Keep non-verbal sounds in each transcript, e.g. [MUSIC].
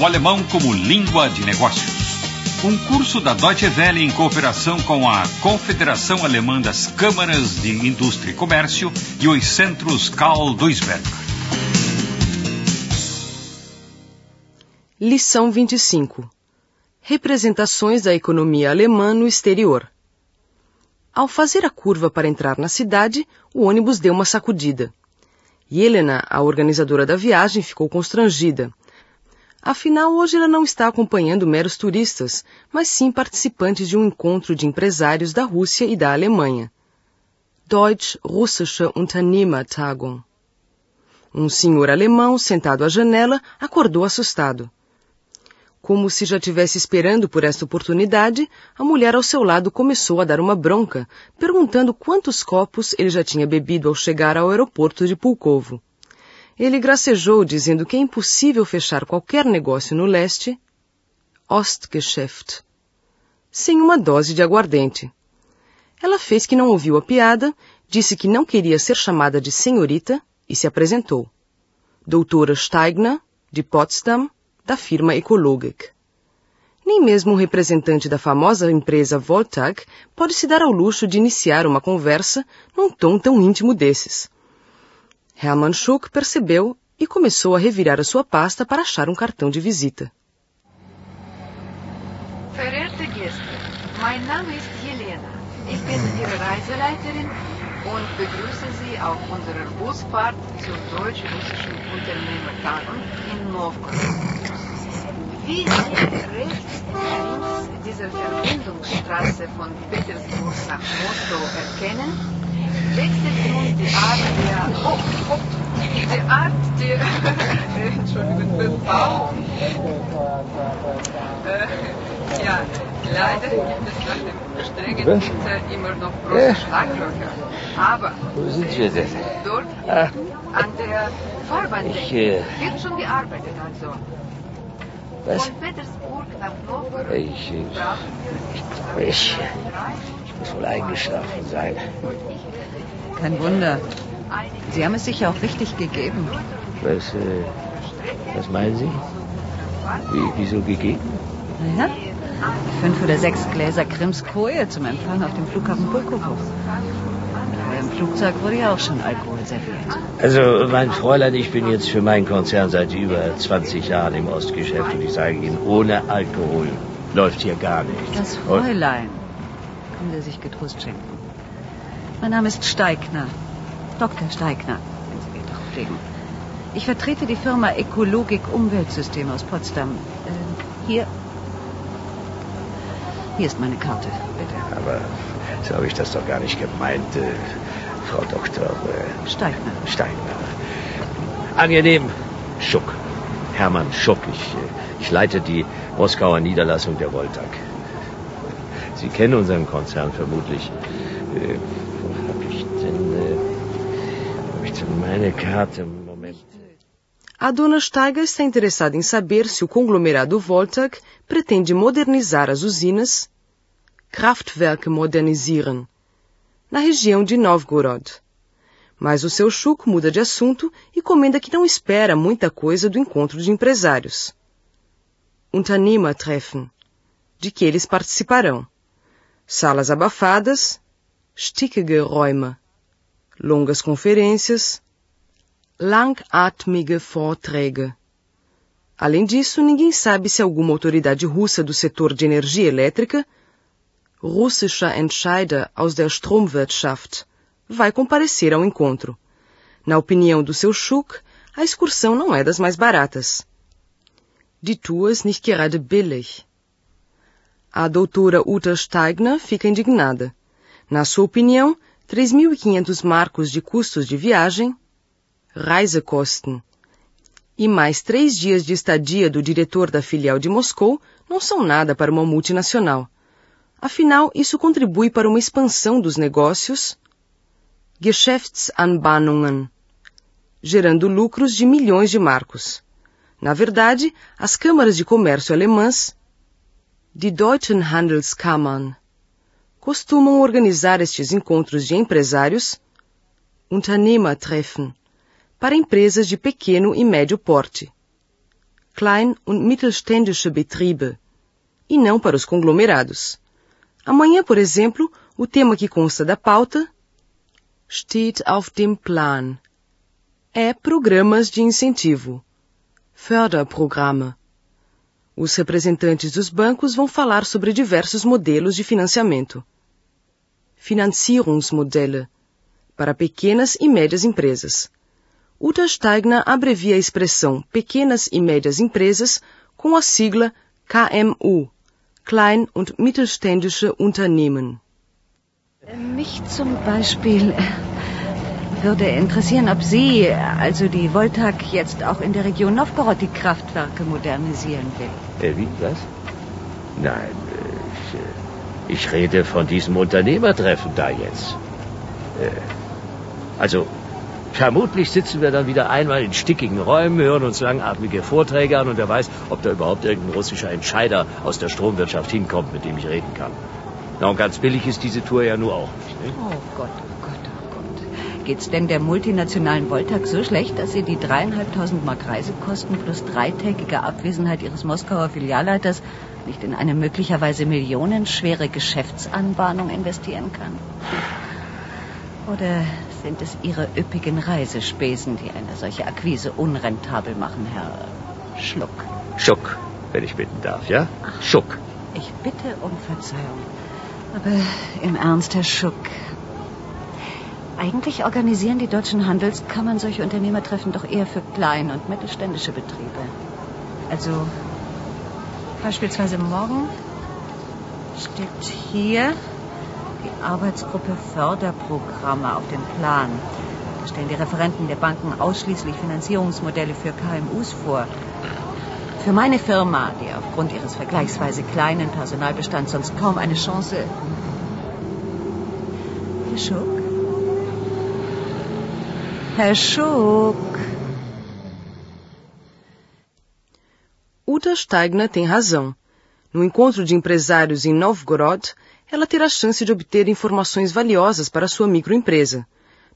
o alemão como língua de negócios. Um curso da Deutsche Welle em cooperação com a Confederação Alemã das Câmaras de Indústria e Comércio e os centros Karl Duisberg. Lição 25 Representações da economia alemã no exterior. Ao fazer a curva para entrar na cidade, o ônibus deu uma sacudida. Helena, a organizadora da viagem, ficou constrangida. Afinal, hoje ela não está acompanhando meros turistas, mas sim participantes de um encontro de empresários da Rússia e da Alemanha. Deutsch-Russische Unternehmertagung. Um senhor alemão, sentado à janela, acordou assustado. Como se já tivesse esperando por esta oportunidade, a mulher ao seu lado começou a dar uma bronca, perguntando quantos copos ele já tinha bebido ao chegar ao aeroporto de Pulkovo. Ele gracejou, dizendo que é impossível fechar qualquer negócio no leste, Ostgeschäft, sem uma dose de aguardente. Ela fez que não ouviu a piada, disse que não queria ser chamada de senhorita e se apresentou. Doutora Steigner, de Potsdam, da firma Ecologik. Nem mesmo um representante da famosa empresa Voltag pode se dar ao luxo de iniciar uma conversa num tom tão íntimo desses. Hermann Schuck percebeu e começou a revirar a sua pasta para achar um cartão de visita. Verehrte Gäste, mein Name ist Helena. Ich bin Ihre Reiseleiterin und begrüße Sie auf unserer Busfahrt zur deutsch-russischen Unternehmertagung in Novgorod. Wie Sie rechts links dieser Verbindungsstraße von Petersburg nach Moskau erkennen, wechselt nun die Art der, oh, oh, die Art der, Entschuldigung, Bebauung. Äh, ja, leider gibt es nach dem strengen Winter immer noch große. Schlaglöcher. Aber Wo sind wir denn? dort Ah, an der Fahrbahndecke Ich, äh, wird schon gearbeitet also. was? Von Petersburg nach Novgorod Ich, äh, wir ich, ich muss wohl eingeschlafen sein. Kein Wunder. Sie haben es sich ja auch richtig gegeben. Was, äh, was meinen Sie? Wie, wieso gegeben? Naja, fünf oder sechs Gläser Krimskoje zum Empfang auf dem Flughafen Pulkowo. Aber im Flugzeug wurde ja auch schon Alkohol serviert. Also, mein Fräulein, ich bin jetzt für meinen Konzern seit über 20 Jahren im Ostgeschäft und ich sage Ihnen, ohne Alkohol läuft hier gar nichts. Das Und- Fräulein. Können Sie sich getrost schenken. Mein Name ist Steigner. Dr. Steigner, wenn Sie Wert darauf legen. Ich vertrete die Firma Ekologik Umweltsystem aus Potsdam. Äh, hier. Hier ist meine Karte, bitte. Aber so habe ich das doch gar nicht gemeint, äh, Frau Doktor äh, Steigner. Steiner. Angenehm, Schuck. Hermann Schuck. Ich, äh, ich leite die Moskauer Niederlassung der Voltag. Sie kennen unseren Konzern vermutlich. A dona Steiger está interessada em saber se o conglomerado Voltag pretende modernizar as usinas Kraftwerke modernisieren na região de Novgorod. Mas o seu Chuk muda de assunto e comenta que não espera muita coisa do encontro de empresários. Unternehmertreffen, de que eles participarão. Salas abafadas, stickige Räume, longas conferências, langatmige Vorträge. Além disso, ninguém sabe se alguma autoridade russa do setor de energia elétrica, russischer Entscheider aus der Stromwirtschaft, vai comparecer ao encontro. Na opinião do seu Schuck, a excursão não é das mais baratas. Die Tour ist nicht gerade billig. A doutora Uta Steigner fica indignada. Na sua opinião, 3.500 marcos de custos de viagem Reisekosten. E mais três dias de estadia do diretor da filial de Moscou não são nada para uma multinacional. Afinal, isso contribui para uma expansão dos negócios Geschäftsanbahnungen, gerando lucros de milhões de marcos. Na verdade, as câmaras de comércio alemãs, die Deutschen Handelskammern, costumam organizar estes encontros de empresários, Unternehmertreffen, para empresas de pequeno e médio porte. klein- und mittelständische Betriebe, e não para os conglomerados. Amanhã, por exemplo, o tema que consta da pauta steht auf dem Plan é programas de incentivo, Förderprogramme. Os representantes dos bancos vão falar sobre diversos modelos de financiamento. Finanzierungsmodelle para pequenas e médias empresas. Uta Steigner abrevia a expressão pequenas e médias empresas com a sigla KMU, Klein- und Mittelständische Unternehmen. Mich zum Beispiel würde interessieren, ob Sie, also die Voltag, jetzt auch in der Region Novgorod die Kraftwerke modernisieren will. Äh, wie, was? Nein, ich, äh, ich rede von diesem Unternehmertreffen da jetzt. Äh, also, vermutlich sitzen wir dann wieder einmal in stickigen Räumen, hören uns langatmige Vorträge an und wer weiß, ob da überhaupt irgendein russischer Entscheider aus der Stromwirtschaft hinkommt, mit dem ich reden kann. Na, und ganz billig ist diese Tour ja nur auch nicht. Ne? Oh Gott, oh Gott, oh Gott. Geht's denn der multinationalen Voltag so schlecht, dass Sie die dreieinhalbtausend Mark Reisekosten plus dreitägige Abwesenheit Ihres Moskauer Filialleiters nicht in eine möglicherweise millionenschwere Geschäftsanbahnung investieren kann? Oder sind es Ihre üppigen Reisespesen, die eine solche Akquise unrentabel machen, Herr Schluck? Schuck, wenn ich bitten darf, ja? Schuck. Ich bitte um Verzeihung. Aber im Ernst, Herr Schuck. Eigentlich organisieren die deutschen Handelskammern solche Unternehmertreffen doch eher für kleine und mittelständische Betriebe. Also beispielsweise morgen steht hier Arbeitsgruppe Förderprogramme auf dem Plan. Da stellen die Referenten der Banken ausschließlich Finanzierungsmodelle für KMUs vor. Für meine Firma, die aufgrund ihres vergleichsweise kleinen Personalbestands sonst kaum eine Chance. Herr Schuck? Herr Schuck? Uta Steigner tem razão. No encontro de empresários em Novgorod, ela terá chance de obter informações valiosas para sua microempresa.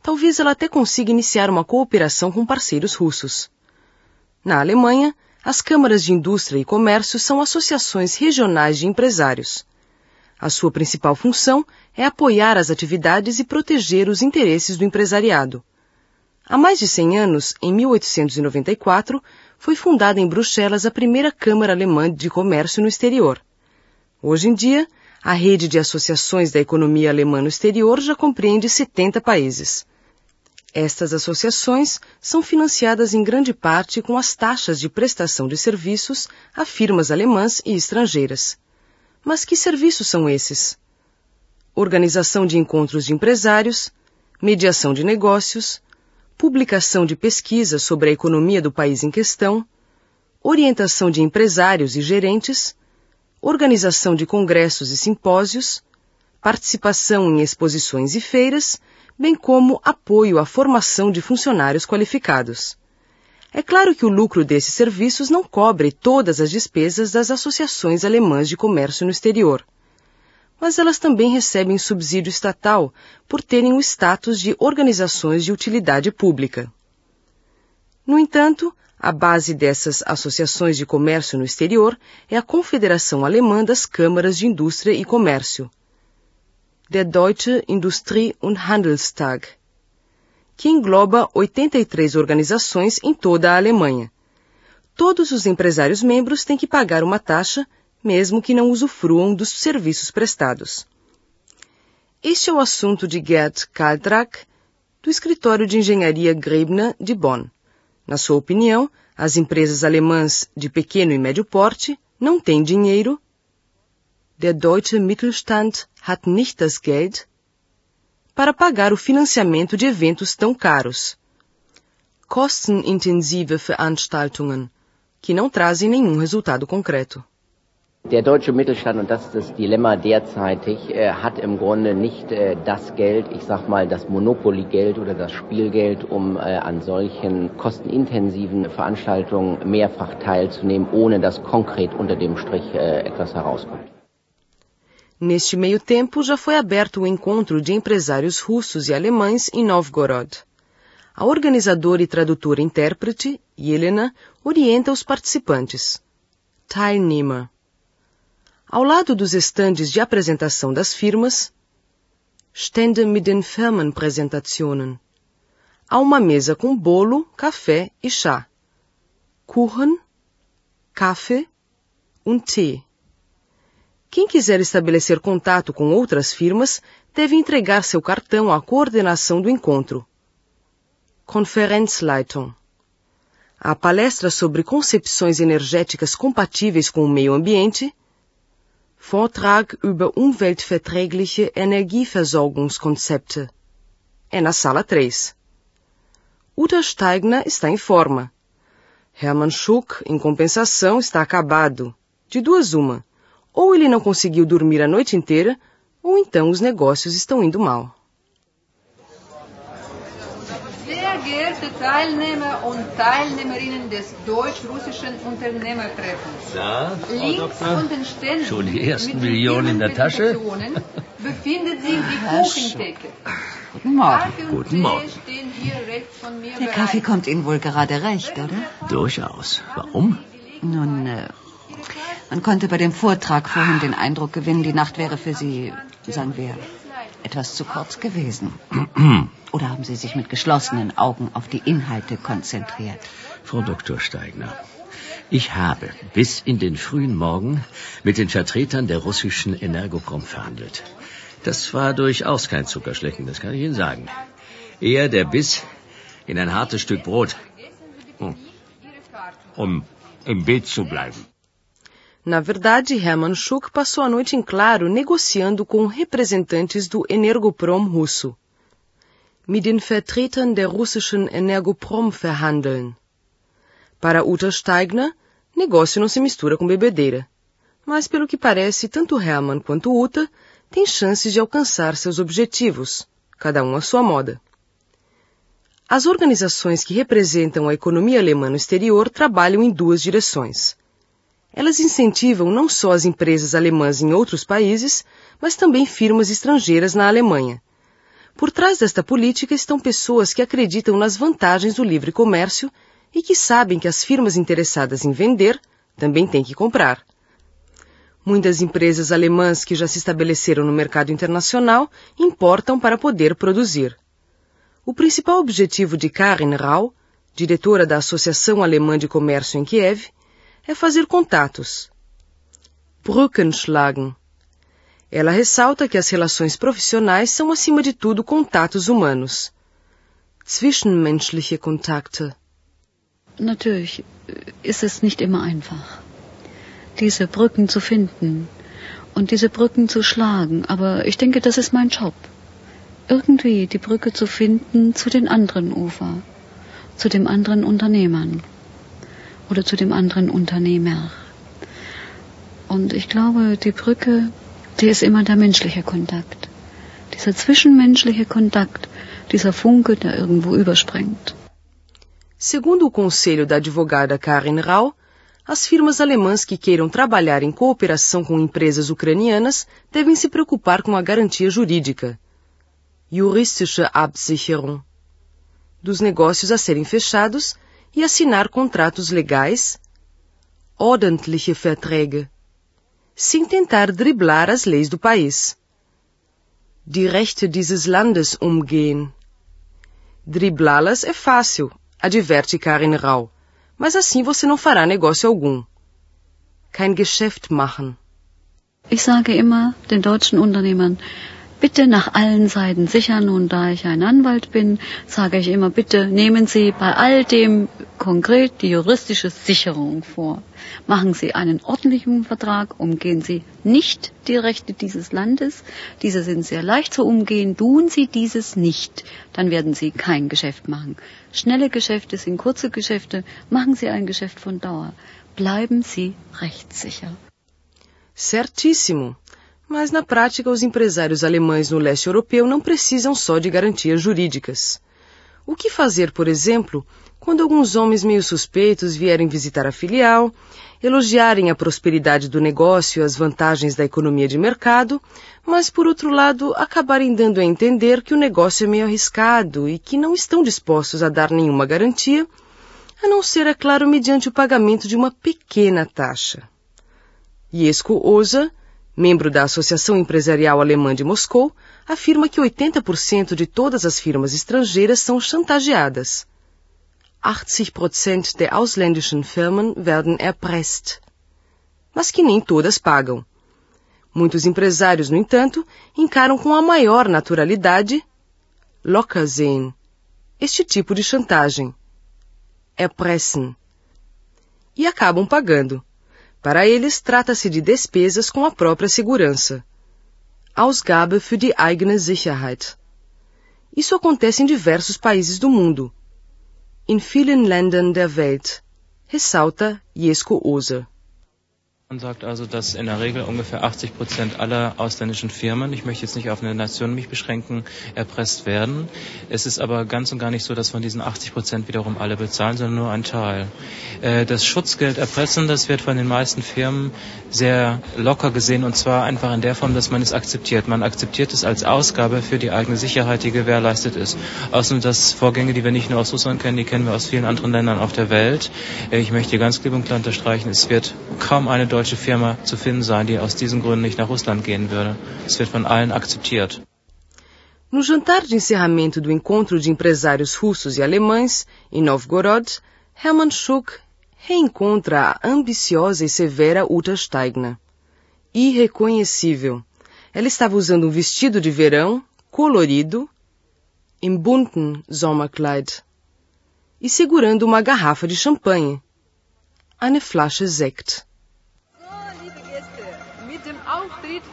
Talvez ela até consiga iniciar uma cooperação com parceiros russos. Na Alemanha, as câmaras de indústria e comércio são associações regionais de empresários. A sua principal função é apoiar as atividades e proteger os interesses do empresariado. Há mais de 100 anos, em 1894, foi fundada em Bruxelas a primeira Câmara Alemã de Comércio no Exterior. Hoje em dia, a rede de associações da economia alemã no exterior já compreende 70 países. Estas associações são financiadas em grande parte com as taxas de prestação de serviços a firmas alemãs e estrangeiras. Mas que serviços são esses? Organização de encontros de empresários, mediação de negócios, publicação de pesquisas sobre a economia do país em questão, orientação de empresários e gerentes, organização de congressos e simpósios, participação em exposições e feiras, bem como apoio à formação de funcionários qualificados. É claro que o lucro desses serviços não cobre todas as despesas das associações alemãs de comércio no exterior. Mas elas também recebem subsídio estatal por terem o status de organizações de utilidade pública. No entanto, a base dessas associações de comércio no exterior é a Confederação Alemã das Câmaras de Indústria e Comércio, der Deutsche Industrie- und Handelstag, que engloba 83 organizações em toda a Alemanha. Todos os empresários membros têm que pagar uma taxa, mesmo que não usufruam dos serviços prestados. Este é o assunto de Gerd Kaltrak, do escritório de engenharia Grebner de Bonn. Na sua opinião, as empresas alemãs de pequeno e médio porte não têm dinheiro. Der deutsche Mittelstand hat nicht das Geld para pagar o financiamento de eventos tão caros. Kostenintensive Veranstaltungen, que não trazem nenhum resultado concreto. Der deutsche Mittelstand, und das ist das Dilemma derzeitig, äh, hat im Grunde nicht äh, das Geld, ich sag mal das Monopoly-Geld oder das Spielgeld, um äh, an solchen kostenintensiven Veranstaltungen mehrfach teilzunehmen, ohne dass konkret unter dem Strich äh, etwas herauskommt. Neste meio tempo, já foi aberto o encontro de empresários russos e alemães em Novgorod. a organizadora e tradutora intérprete, Helena, orienta os participantes. Teilnehmer. Ao lado dos estandes de apresentação das firmas, Stände mit den Firmenpräsentationen. Há uma mesa com bolo, café e chá. Kuchen, Kaffee und Tee. Quem quiser estabelecer contato com outras firmas deve entregar seu cartão à coordenação do encontro. Konferenzleitung. A palestra sobre concepções energéticas compatíveis com o meio ambiente. Vortrag über umweltverträgliche Energieversorgungskonzepte. É na sala 3. Uta Steigner está em forma. Hermann Schuck, em compensação, está acabado. De duas uma ou ele não conseguiu dormir a noite inteira, ou então os negócios estão indo mal. Sehr geehrte Teilnehmer und Teilnehmerinnen des deutsch-russischen Unternehmertreffens. Frau Links den Ständen Schon die ersten mit den Millionen in der Tasche? Befindet sich die Herr Kuchentheke. Guten Morgen. Guten Morgen. stehen hier rechts von mir Der bereit. Kaffee kommt Ihnen wohl gerade recht, oder? Durchaus. Warum? Nun, äh, man konnte bei dem Vortrag vorhin den Eindruck gewinnen, die Nacht wäre für Sie, sagen wir, etwas zu kurz gewesen. [CLEARS THROAT] Oder haben Sie sich mit geschlossenen Augen auf die Inhalte konzentriert? Frau Dr. Steigner, ich habe bis in den frühen Morgen mit den Vertretern der russischen Energoprom verhandelt. Das war durchaus kein Zuckerschlecken, das kann ich Ihnen sagen. Eher der Biss in ein hartes Stück Brot. Hm. Um im Bild zu bleiben. Na verdade, Hermann Schuck passou a noite em claro negociando com representantes do Energoprom russo. Mit den Vertretern der russischen Energoprom verhandeln. Para Uta Steigner, negócio não se mistura com bebedeira. Mas, pelo que parece, tanto Hermann quanto Uta têm chances de alcançar seus objetivos, cada um à sua moda. As organizações que representam a economia alemã no exterior trabalham em duas direções. Elas incentivam não só as empresas alemãs em outros países, mas também firmas estrangeiras na Alemanha. Por trás desta política estão pessoas que acreditam nas vantagens do livre comércio e que sabem que as firmas interessadas em vender também têm que comprar. Muitas empresas alemãs que já se estabeleceram no mercado internacional importam para poder produzir. O principal objetivo de Karin Rau, diretora da Associação Alemã de Comércio em Kiev, é fazer contatos. Brücken schlagen. Ela ressalta que as relações profissionais são, acima de tudo, contatos humanos. Zwischenmenschliche Kontakte. Natürlich ist es nicht immer einfach, diese Brücken zu finden und diese Brücken zu schlagen. Aber ich denke, das ist mein Job. Irgendwie die Brücke zu finden zu den anderen Ufer, zu den anderen Unternehmern oder zu dem anderen Unternehmer. Und ich glaube, die Brücke, die ist immer der menschliche Kontakt. Dieser zwischenmenschliche Kontakt, dieser Funke, der irgendwo überspringt. Segundo o conselho da advogada Karin Rau, as firmas alemãs que queiram trabalhar em cooperação com empresas ucranianas devem se preocupar com a garantia jurídica. Juristische Absicherung. Dos negócios a serem fechados e assinar contratos legais, ordentliche Verträge, sem tentar driblar as leis do país. Die Rechte dieses Landes umgehen. Driblá-las é fácil, adverte Karin Rau, mas assim você não fará negócio algum. Kein Geschäft machen. Ich sage immer den deutschen Unternehmern, bitte nach allen Seiten sichern. Und da ich ein Anwalt bin, sage ich immer, bitte nehmen Sie bei all dem konkret die juristische Sicherung vor. Machen Sie einen ordentlichen Vertrag, umgehen Sie nicht die Rechte dieses Landes. Diese sind sehr leicht zu umgehen. Tun Sie dieses nicht, dann werden Sie kein Geschäft machen. Schnelle Geschäfte sind kurze Geschäfte. Machen Sie ein Geschäft von Dauer. Bleiben Sie rechtssicher. Certíssimo. Mas na prática, os empresários alemães no leste europeu não precisam só de garantias jurídicas. O que fazer, por exemplo, quando alguns homens meio suspeitos vierem visitar a filial, elogiarem a prosperidade do negócio e as vantagens da economia de mercado, mas, por outro lado, acabarem dando a entender que o negócio é meio arriscado e que não estão dispostos a dar nenhuma garantia, a não ser, é claro, mediante o pagamento de uma pequena taxa. Jesko Oza, membro da Associação Empresarial Alemã de Moscou, afirma que 80% de todas as firmas estrangeiras são chantageadas. 80 der ausländischen Firmen werden erpresst. Mas que nem todas pagam. Muitos empresários, no entanto, encaram com a maior naturalidade Lockersehen, este tipo de chantagem. Erpressen. E acabam pagando. Para eles, trata-se de despesas com a própria segurança. Ausgabe für die eigene Sicherheit. Isso acontece em diversos países do mundo in vielen Ländern der Welt, ressalta Jesko Oser. Man sagt also, dass in der Regel ungefähr 80 Prozent aller ausländischen Firmen, ich möchte jetzt nicht auf eine Nation mich beschränken, erpresst werden. Es ist aber ganz und gar nicht so, dass von diesen 80 Prozent wiederum alle bezahlen, sondern nur ein Teil. Äh, das Schutzgeld erpressen, das wird von den meisten Firmen sehr locker gesehen und zwar einfach in der Form, dass man es akzeptiert. Man akzeptiert es als Ausgabe für die eigene Sicherheit, die gewährleistet ist. Außerdem das Vorgänge, die wir nicht nur aus Russland kennen, die kennen wir aus vielen anderen Ländern auf der Welt. Äh, ich möchte ganz klipp und klar unterstreichen, es wird kaum eine deutsche Firma zu finden sein, die aus diesen Gründen nicht nach Russland gehen würde. Es wird von allen akzeptiert. No jantar de encerramento do encontro de empresários russos e alemães, em Novgorod, Hermann Schuck reencontra a ambiciosa e severa Uta Steigner. Irreconhecível. Ela estava usando um vestido de verão, colorido, em bunten Sommerkleid, e segurando uma garrafa de champanhe, eine Flasche Sekt.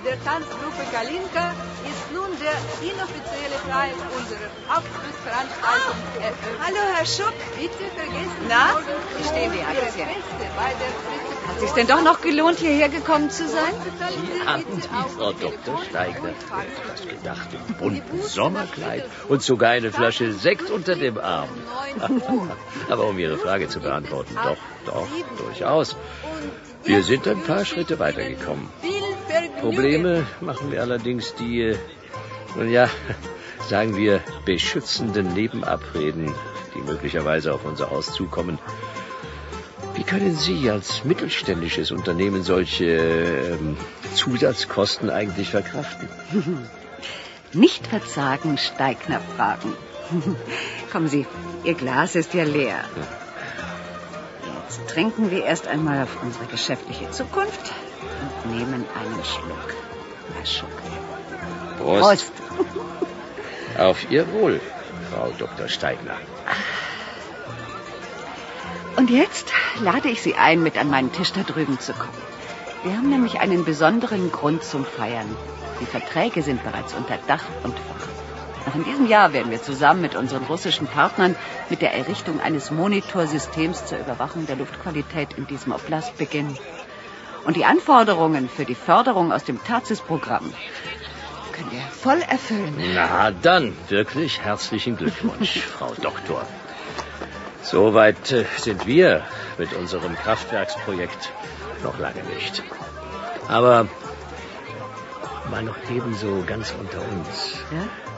Der Tanzgruppe Kalinka ist nun der inoffizielle Teil unserer Abschlussveranstaltung eröffnet. Hallo, Herr Schuck. Bitte vergessen Na, Sie morgen wie stehen die alles hier? der Hat es sich denn doch noch gelohnt, hierher gekommen zu sein? Sie haben Sie, Frau Dr. Steigner, das gedacht, im bunten Sommerkleid und sogar eine Flasche Sekt unter dem Arm. [LAUGHS] Aber um Ihre Frage zu beantworten, doch, doch, durchaus. Wir sind ein paar Schritte weitergekommen. Probleme machen wir allerdings die, äh, nun ja, [LAUGHS] sagen wir, beschützenden Nebenabreden, die möglicherweise auf unser Haus zukommen. Wie können Sie als mittelständisches Unternehmen solche ähm, Zusatzkosten eigentlich verkraften? [LAUGHS] Nicht verzagen, Steigner fragen. [LAUGHS] Kommen Sie, Ihr Glas ist ja leer. Jetzt trinken wir erst einmal auf unsere geschäftliche Zukunft und nehmen einen Schluck. Herr Schuck. Prost. Prost. [LAUGHS] Auf Ihr Wohl, Frau Dr. Steigner. Und jetzt lade ich Sie ein, mit an meinen Tisch da drüben zu kommen. Wir haben nämlich einen besonderen Grund zum Feiern. Die Verträge sind bereits unter Dach und Fach. Noch in diesem Jahr werden wir zusammen mit unseren russischen Partnern mit der Errichtung eines Monitorsystems zur Überwachung der Luftqualität in diesem Oblast beginnen. Und die Anforderungen für die Förderung aus dem TAZIS-Programm können wir voll erfüllen. Na dann, wirklich herzlichen Glückwunsch, [LAUGHS] Frau Doktor. Soweit äh, sind wir mit unserem Kraftwerksprojekt noch lange nicht. Aber mal noch ebenso ganz unter uns. Ja?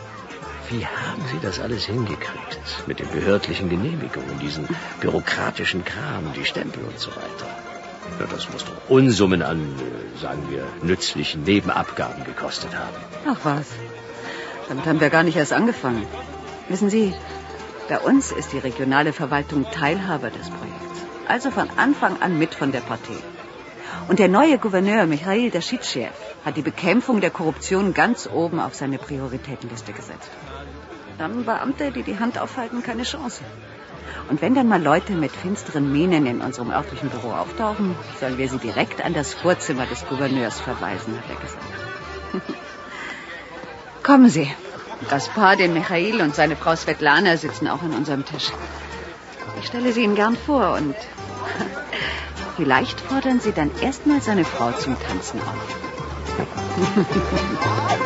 Wie haben Sie das alles hingekriegt? Mit den behördlichen Genehmigungen, diesen bürokratischen Kram, die Stempel und so weiter. Ja, das muss doch Unsummen an, äh, sagen wir, nützlichen Nebenabgaben gekostet haben. Ach was. Damit haben wir gar nicht erst angefangen. Wissen Sie, bei uns ist die regionale Verwaltung Teilhaber des Projekts. Also von Anfang an mit von der Partie. Und der neue Gouverneur Michail Daschitschew hat die Bekämpfung der Korruption ganz oben auf seine Prioritätenliste gesetzt. Dann Beamte, die die Hand aufhalten, keine Chance. Und wenn dann mal Leute mit finsteren Mienen in unserem örtlichen Büro auftauchen, sollen wir sie direkt an das Vorzimmer des Gouverneurs verweisen, hat er gesagt. [LAUGHS] Kommen Sie. Gaspar, den Michael und seine Frau Svetlana sitzen auch an unserem Tisch. Ich stelle sie Ihnen gern vor und [LAUGHS] vielleicht fordern Sie dann erstmal seine Frau zum Tanzen auf. フフフ。